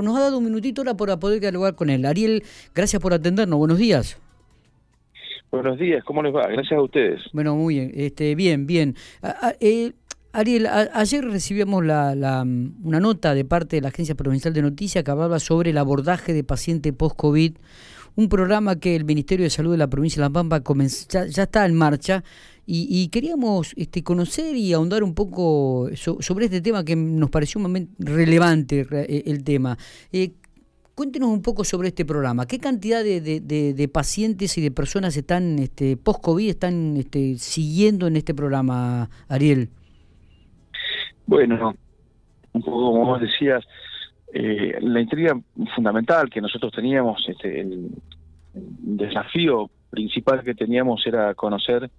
Nos ha dado un minutito ahora para poder dialogar con él. Ariel, gracias por atendernos. Buenos días. Buenos días, ¿cómo les va? Gracias a ustedes. Bueno, muy bien, este, bien, bien. Eh, Ariel, ayer recibíamos la, una nota de parte de la Agencia Provincial de Noticias que hablaba sobre el abordaje de paciente post-COVID, un programa que el Ministerio de Salud de la provincia de La Pampa ya, está en marcha y, queríamos este, conocer y ahondar un poco sobre este tema que nos pareció un relevante eh, el tema. Eh, cuéntenos un poco sobre este programa. ¿Qué cantidad de, de, pacientes y de personas están este, post-COVID están este, siguiendo en este programa, Ariel? Bueno, un poco como vos decías, eh, la intriga fundamental que nosotros teníamos, este, el desafío principal que teníamos era conocer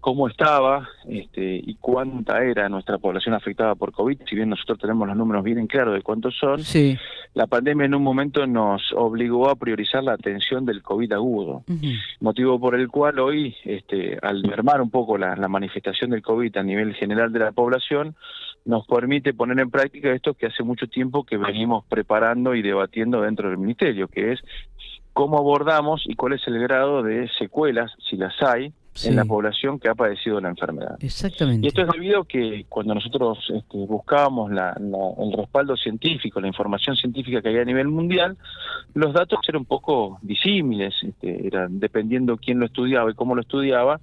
cómo estaba este, y cuánta era nuestra población afectada por COVID, si bien nosotros tenemos los números bien claros de cuántos son, sí. la pandemia en un momento nos obligó a priorizar la atención del COVID agudo, motivo por el cual hoy, este, al mermar un poco la, la manifestación del COVID a nivel general de la población, nos permite poner en práctica esto que hace mucho tiempo que venimos preparando y debatiendo dentro del Ministerio, que es cómo abordamos y cuál es el grado de secuelas, si las hay, en la población que ha padecido la enfermedad. Exactamente. Y esto es debido a que cuando nosotros este, buscábamos la, el respaldo científico, la información científica que hay a nivel mundial, los datos eran un poco disímiles, este, eran, dependiendo quién lo estudiaba y cómo lo estudiaba,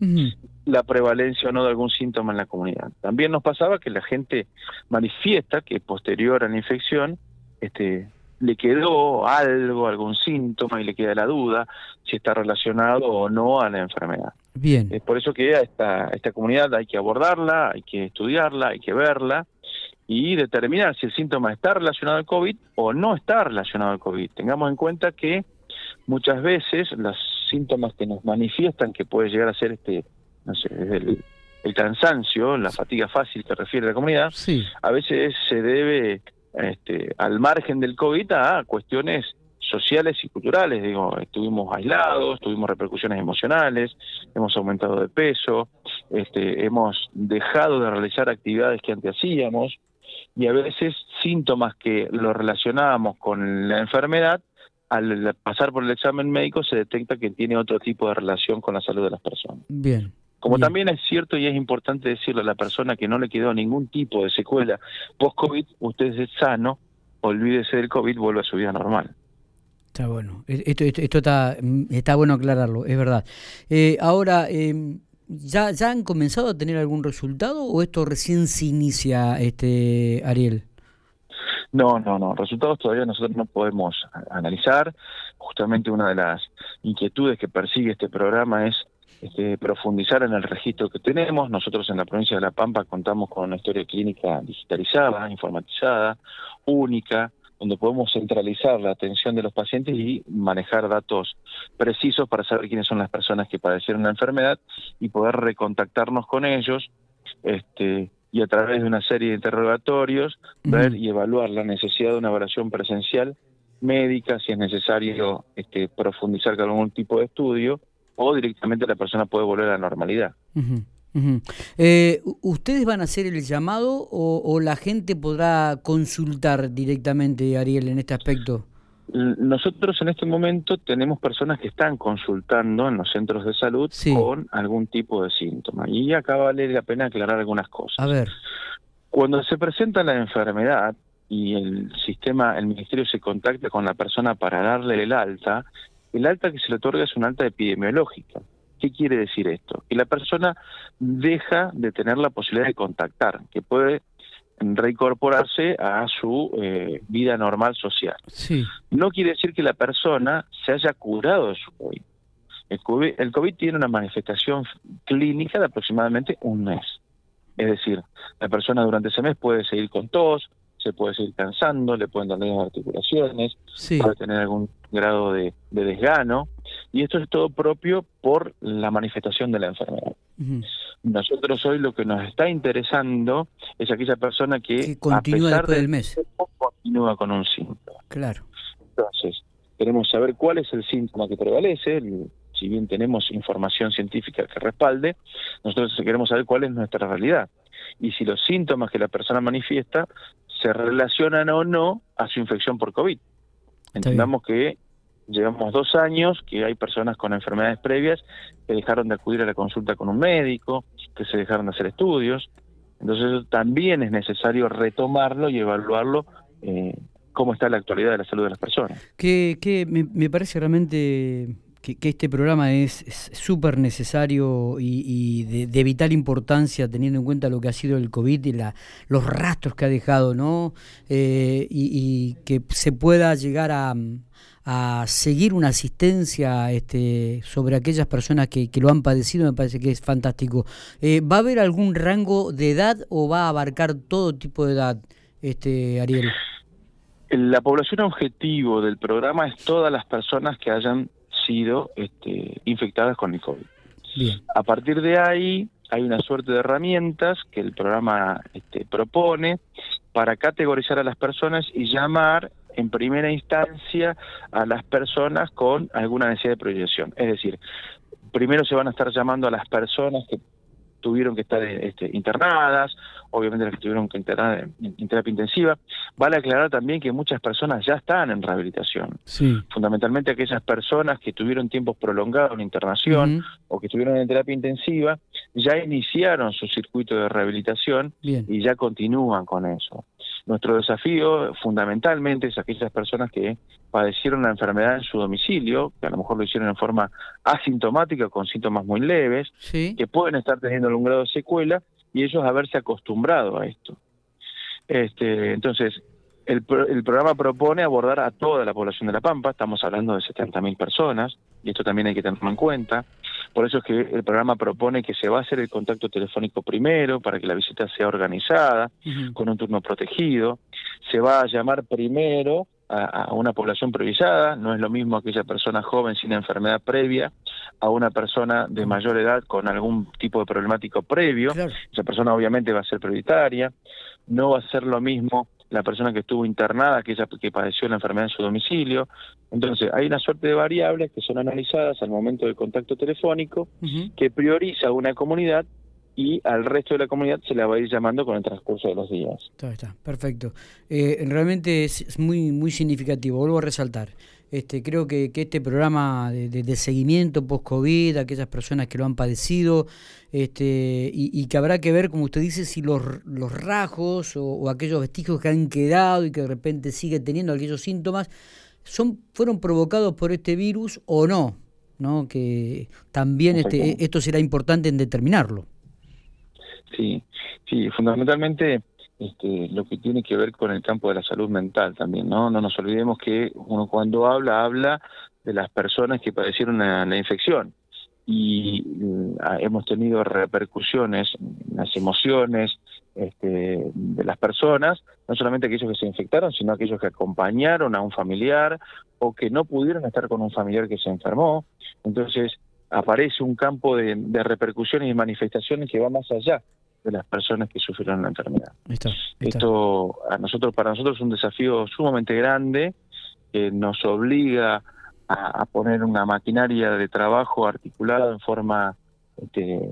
la prevalencia o no de algún síntoma en la comunidad. También nos pasaba que la gente manifiesta que posterior a la infección este, le quedó algo, algún síntoma y le queda la duda si está relacionado o no a la enfermedad. Bien. Es por eso que a esta, esta comunidad hay que abordarla, hay que estudiarla, hay que verla y determinar si el síntoma está relacionado al COVID o no está relacionado al COVID. Tengamos en cuenta que muchas veces los síntomas que nos manifiestan, que puede llegar a ser este, no sé, el, el cansancio, la fatiga fácil que refiere la comunidad, sí. a veces se debe este, al margen del COVID a cuestiones sociales y culturales, digo, estuvimos aislados, tuvimos repercusiones emocionales, hemos aumentado de peso, este, hemos dejado de realizar actividades que antes hacíamos y a veces síntomas que lo relacionábamos con la enfermedad, al pasar por el examen médico se detecta que tiene otro tipo de relación con la salud de las personas. Bien. Como también es cierto y es importante decirle a la persona que no le quedó ningún tipo de secuela post-COVID, usted es sano, olvídese del COVID, vuelve a su vida normal. Está bueno, e-, esto, esto, está, mm, está bueno aclararlo, es verdad. Eh, ahora, eh, ¿ya, ¿ya han comenzado a tener algún resultado o esto recién se inicia, este Ariel? No, no, no. Resultados todavía nosotros no podemos analizar. Justamente una de las inquietudes que persigue este programa es este, profundizar en el registro que tenemos. Nosotros en la provincia de La Pampa contamos con una historia clínica digitalizada, informatizada, única, donde podemos centralizar la atención de los pacientes y manejar datos precisos para saber quiénes son las personas que padecieron la enfermedad y poder recontactarnos con ellos este, y a través de una serie de interrogatorios ver y evaluar la necesidad de una evaluación presencial médica, si es necesario este, profundizar con algún tipo de estudio o directamente la persona puede volver a la normalidad. Eh, ¿Ustedes van a hacer el llamado o, la gente podrá consultar directamente, Ariel, en este aspecto? Nosotros en este momento tenemos personas que están consultando en los centros de salud con algún tipo de síntoma. Y acá vale la pena aclarar algunas cosas. A ver. Cuando se presenta la enfermedad y el sistema, el ministerio se contacta con la persona para darle el alta, el alta que se le otorga es un alta epidemiológica. ¿Qué quiere decir esto? Que la persona deja de tener la posibilidad de contactar, que puede reincorporarse a su eh, vida normal social. Sí. No quiere decir que la persona se haya curado de su COVID. El, COVID. el COVID tiene una manifestación clínica de aproximadamente un mes. Es decir, la persona durante ese mes puede seguir con tos, se puede seguir cansando, le pueden doler las articulaciones, puede tener algún grado de, desgano, y esto es todo propio por la manifestación de la enfermedad. Nosotros hoy lo que nos está interesando es aquella persona que, continúa después del mes. continúa con un síntoma. Claro. Entonces, queremos saber cuál es el síntoma que prevalece, si bien tenemos información científica que respalde, nosotros queremos saber cuál es nuestra realidad. Y si los síntomas que la persona manifiesta se relacionan o no a su infección por COVID. Entendamos que llevamos dos años que hay personas con enfermedades previas que dejaron de acudir a la consulta con un médico, que se dejaron de hacer estudios. Entonces también es necesario retomarlo y evaluarlo eh, cómo está la actualidad de la salud de las personas. Que, que me, parece realmente que, este programa es súper necesario y, de, vital importancia teniendo en cuenta lo que ha sido el COVID y la, los rastros que ha dejado, ¿no? Eh, y que se pueda llegar a a seguir una asistencia este, sobre aquellas personas que, que lo han padecido, me parece que es fantástico. Eh, ¿Va a haber algún rango de edad o va a abarcar todo tipo de edad, este, Ariel? La población objetivo del programa es todas las personas que hayan sido este, infectadas con el COVID. Bien. A partir de ahí hay una suerte de herramientas que el programa este, propone para categorizar a las personas y llamar en primera instancia a las personas con alguna necesidad de proyección. Es decir, primero se van a estar llamando a las personas que tuvieron que estar este, internadas, obviamente las que tuvieron que internar en, terapia intensiva. Vale aclarar también que muchas personas ya están en rehabilitación. Fundamentalmente aquellas personas que tuvieron tiempos prolongados en internación o que estuvieron en terapia intensiva, ya iniciaron su circuito de rehabilitación y ya continúan con eso. Nuestro desafío fundamentalmente es aquellas personas que padecieron la enfermedad en su domicilio, que a lo mejor lo hicieron en forma asintomática con síntomas muy leves, que pueden estar teniendo algún grado de secuela y ellos haberse acostumbrado a esto. Este, entonces, el, el, programa propone abordar a toda la población de La Pampa, estamos hablando de 70.000 personas, y esto también hay que tenerlo en cuenta. Por eso es que el programa propone que se va a hacer el contacto telefónico primero para que la visita sea organizada, con un turno protegido. Se va a llamar primero a, una población previsada, no es lo mismo aquella persona joven sin enfermedad previa a una persona de mayor edad con algún tipo de problemático previo. Esa persona obviamente va a ser prioritaria. No va a ser lo mismo la persona que estuvo internada, aquella que padeció la enfermedad en su domicilio. Entonces, hay una suerte de variables que son analizadas al momento del contacto telefónico, que prioriza una comunidad y al resto de la comunidad se la va a ir llamando con el transcurso de los días. Está, está, perfecto. Eh, realmente es muy, muy significativo, vuelvo a resaltar. Este, creo que, este programa de, seguimiento post-COVID, aquellas personas que lo han padecido, este, y, que habrá que ver, como usted dice, si los, los rasgos o, aquellos vestigios que han quedado y que de repente sigue teniendo aquellos síntomas, son, fueron provocados por este virus o no, ¿no? que también este, esto será importante en determinarlo. Sí, sí, fundamentalmente este, lo que tiene que ver con el campo de la salud mental también, ¿no? No nos olvidemos que uno cuando habla, habla de las personas que padecieron la, infección y mm, hemos tenido repercusiones en las emociones este, de las personas, no solamente aquellos que se infectaron, sino aquellos que acompañaron a un familiar o que no pudieron estar con un familiar que se enfermó. Entonces aparece un campo de repercusiones y manifestaciones que va más allá de las personas que sufrieron la enfermedad. Esto a nosotros, para nosotros es un desafío sumamente grande que nos obliga a, poner una maquinaria de trabajo articulada en forma este,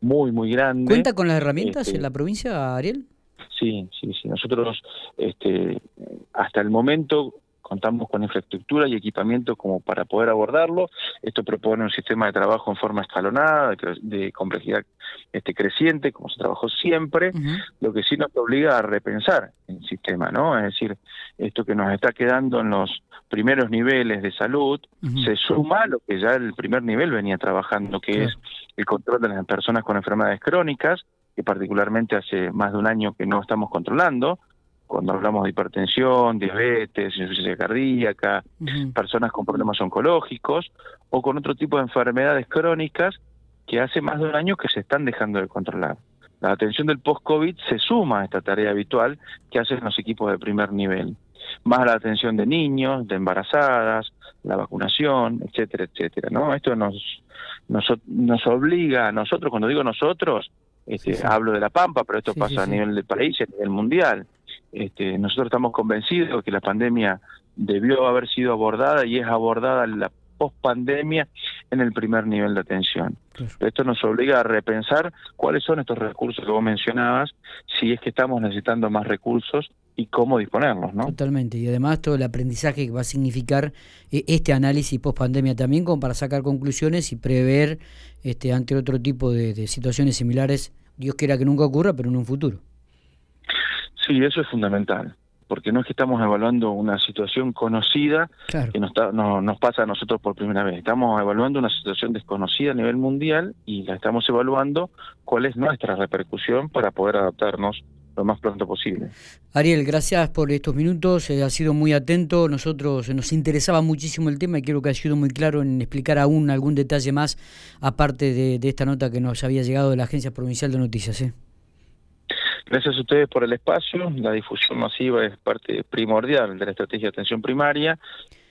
muy, muy grande. ¿Cuenta con las herramientas este, en la provincia, Ariel? Sí, sí, sí. Nosotros este, hasta el momento contamos con infraestructura y equipamiento como para poder abordarlo. Esto propone un sistema de trabajo en forma escalonada, de, complejidad este, creciente, como se trabajó siempre, lo que sí nos obliga a repensar el sistema, ¿no? Es decir, esto que nos está quedando en los primeros niveles de salud se suma a lo que ya el primer nivel venía trabajando, que es el control de las personas con enfermedades crónicas, que particularmente hace más de un año que no estamos controlando, cuando hablamos de hipertensión, diabetes, insuficiencia cardíaca, personas con problemas oncológicos o con otro tipo de enfermedades crónicas que hace más de un año que se están dejando de controlar. La atención del post-COVID se suma a esta tarea habitual que hacen los equipos de primer nivel, más la atención de niños, de embarazadas, la vacunación, etcétera, etcétera. ¿no? Esto nos, nos, nos obliga a nosotros, cuando digo nosotros, este, hablo de la Pampa, pero esto pasa a nivel del país y a nivel mundial. Este, nosotros estamos convencidos que la pandemia debió haber sido abordada y es abordada la pospandemia en el primer nivel de atención. Esto nos obliga a repensar cuáles son estos recursos que vos mencionabas, si es que estamos necesitando más recursos y cómo disponernos, ¿no? Totalmente, y además todo el aprendizaje que va a significar eh, este análisis post pandemia también como para sacar conclusiones y prever este ante otro tipo de, de situaciones similares, Dios quiera que nunca ocurra, pero en un futuro. Sí, eso es fundamental porque no es que estamos evaluando una situación conocida que nos, no, nos pasa a nosotros por primera vez, estamos evaluando una situación desconocida a nivel mundial y la estamos evaluando cuál es nuestra repercusión para poder adaptarnos lo más pronto posible. Ariel, gracias por estos minutos, eh, ha sido muy atento, nosotros nos interesaba muchísimo el tema y creo que ha sido muy claro en explicar aún algún detalle más aparte de, de esta nota que nos había llegado de la Agencia Provincial de Noticias. ¿eh? Gracias a ustedes por el espacio. La difusión masiva es parte primordial de la estrategia de atención primaria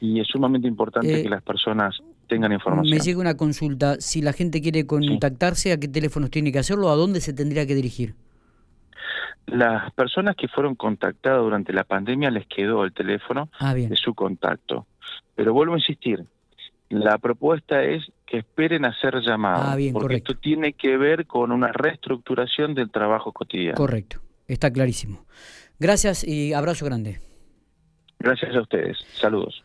y es sumamente importante eh, que las personas tengan información. Me llega una consulta. Si la gente quiere contactarse, ¿a qué teléfonos tiene que hacerlo? ¿A dónde se tendría que dirigir? Las personas que fueron contactadas durante la pandemia les quedó el teléfono ah, de su contacto. Pero vuelvo a insistir, la propuesta es que esperen a ser llamados, ah, porque esto tiene que ver con una reestructuración del trabajo cotidiano. Correcto, está clarísimo. Gracias y abrazo grande. Gracias a ustedes. Saludos.